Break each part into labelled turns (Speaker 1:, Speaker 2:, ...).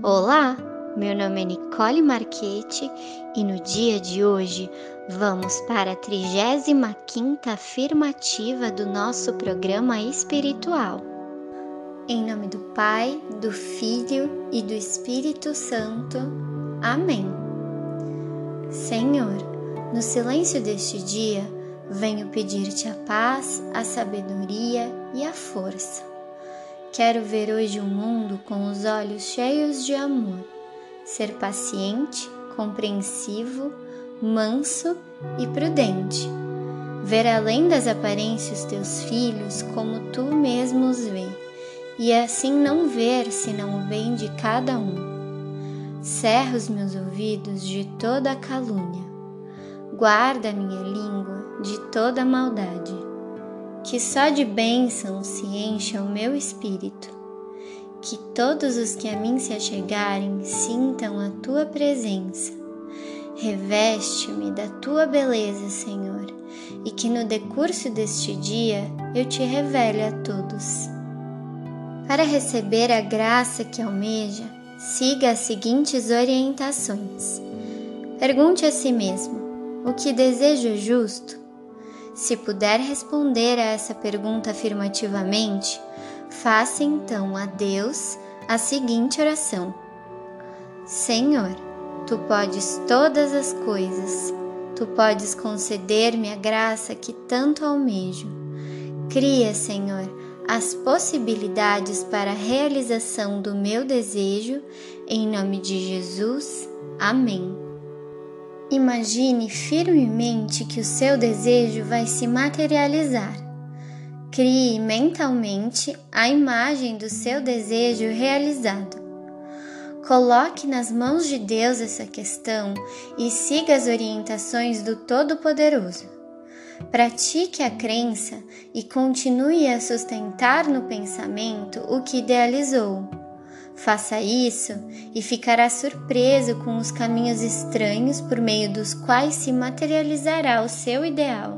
Speaker 1: Olá, meu nome é Nicole Marchetti e no dia de hoje vamos para a 35 afirmativa do nosso programa espiritual. Em nome do Pai, do Filho e do Espírito Santo. Amém. Senhor, no silêncio deste dia, venho pedir-te a paz, a sabedoria e a força Quero ver hoje o mundo com os olhos cheios de amor, ser paciente, compreensivo, manso e prudente. Ver além das aparências teus filhos como tu mesmo os vê, e assim não ver senão o bem de cada um. Cerra os meus ouvidos de toda calúnia, guarda a minha língua de toda maldade que só de bênção se encha o meu espírito, que todos os que a mim se achegarem sintam a tua presença. Reveste-me da tua beleza, Senhor, e que no decurso deste dia eu te revele a todos. Para receber a graça que almeja, siga as seguintes orientações. Pergunte a si mesmo: o que desejo é justo? Se puder responder a essa pergunta afirmativamente, faça então a Deus a seguinte oração: Senhor, tu podes todas as coisas, tu podes conceder-me a graça que tanto almejo. Cria, Senhor, as possibilidades para a realização do meu desejo, em nome de Jesus. Amém. Imagine firmemente que o seu desejo vai se materializar. Crie mentalmente a imagem do seu desejo realizado. Coloque nas mãos de Deus essa questão e siga as orientações do Todo-Poderoso. Pratique a crença e continue a sustentar no pensamento o que idealizou. Faça isso e ficará surpreso com os caminhos estranhos por meio dos quais se materializará o seu ideal.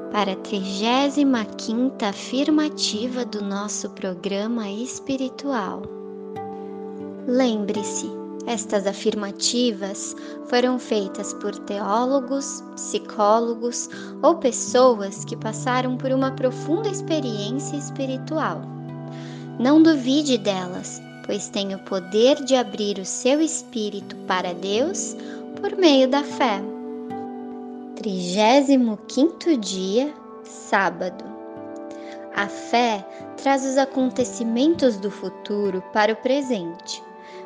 Speaker 1: para a 35 afirmativa do nosso programa espiritual. Lembre-se, estas afirmativas foram feitas por teólogos, psicólogos ou pessoas que passaram por uma profunda experiência espiritual. Não duvide delas, pois tem o poder de abrir o seu espírito para Deus por meio da fé. 35 dia, sábado. A fé traz os acontecimentos do futuro para o presente.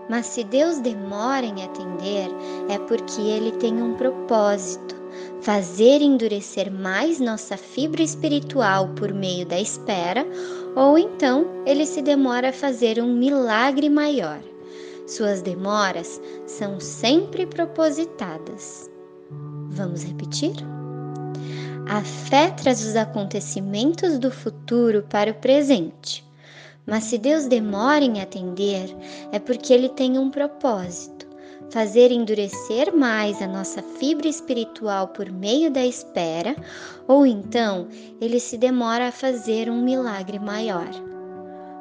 Speaker 1: Mas se Deus demora em atender, é porque Ele tem um propósito: fazer endurecer mais nossa fibra espiritual por meio da espera, ou então Ele se demora a fazer um milagre maior. Suas demoras são sempre propositadas. Vamos repetir? A fé traz os acontecimentos do futuro para o presente. Mas se Deus demora em atender, é porque Ele tem um propósito: fazer endurecer mais a nossa fibra espiritual por meio da espera, ou então Ele se demora a fazer um milagre maior.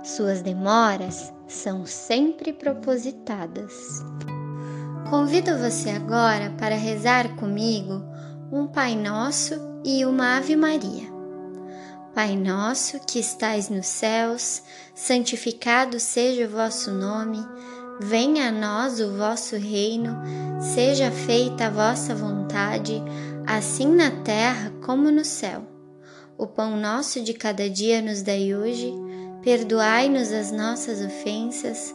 Speaker 1: Suas demoras são sempre propositadas. Convido você agora para rezar comigo um Pai Nosso e uma Ave Maria. Pai nosso que estais nos céus, santificado seja o vosso nome, venha a nós o vosso reino, seja feita a vossa vontade, assim na terra como no céu. O pão nosso de cada dia nos dai hoje, perdoai-nos as nossas ofensas,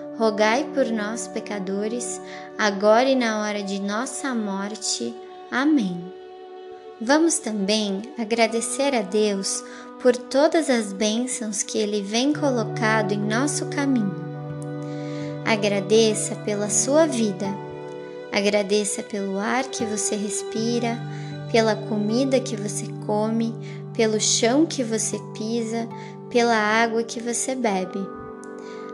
Speaker 1: rogai por nós, pecadores, agora e na hora de nossa morte. Amém. Vamos também agradecer a Deus por todas as bênçãos que Ele vem colocado em nosso caminho. Agradeça pela sua vida, agradeça pelo ar que você respira, pela comida que você come, pelo chão que você pisa, pela água que você bebe.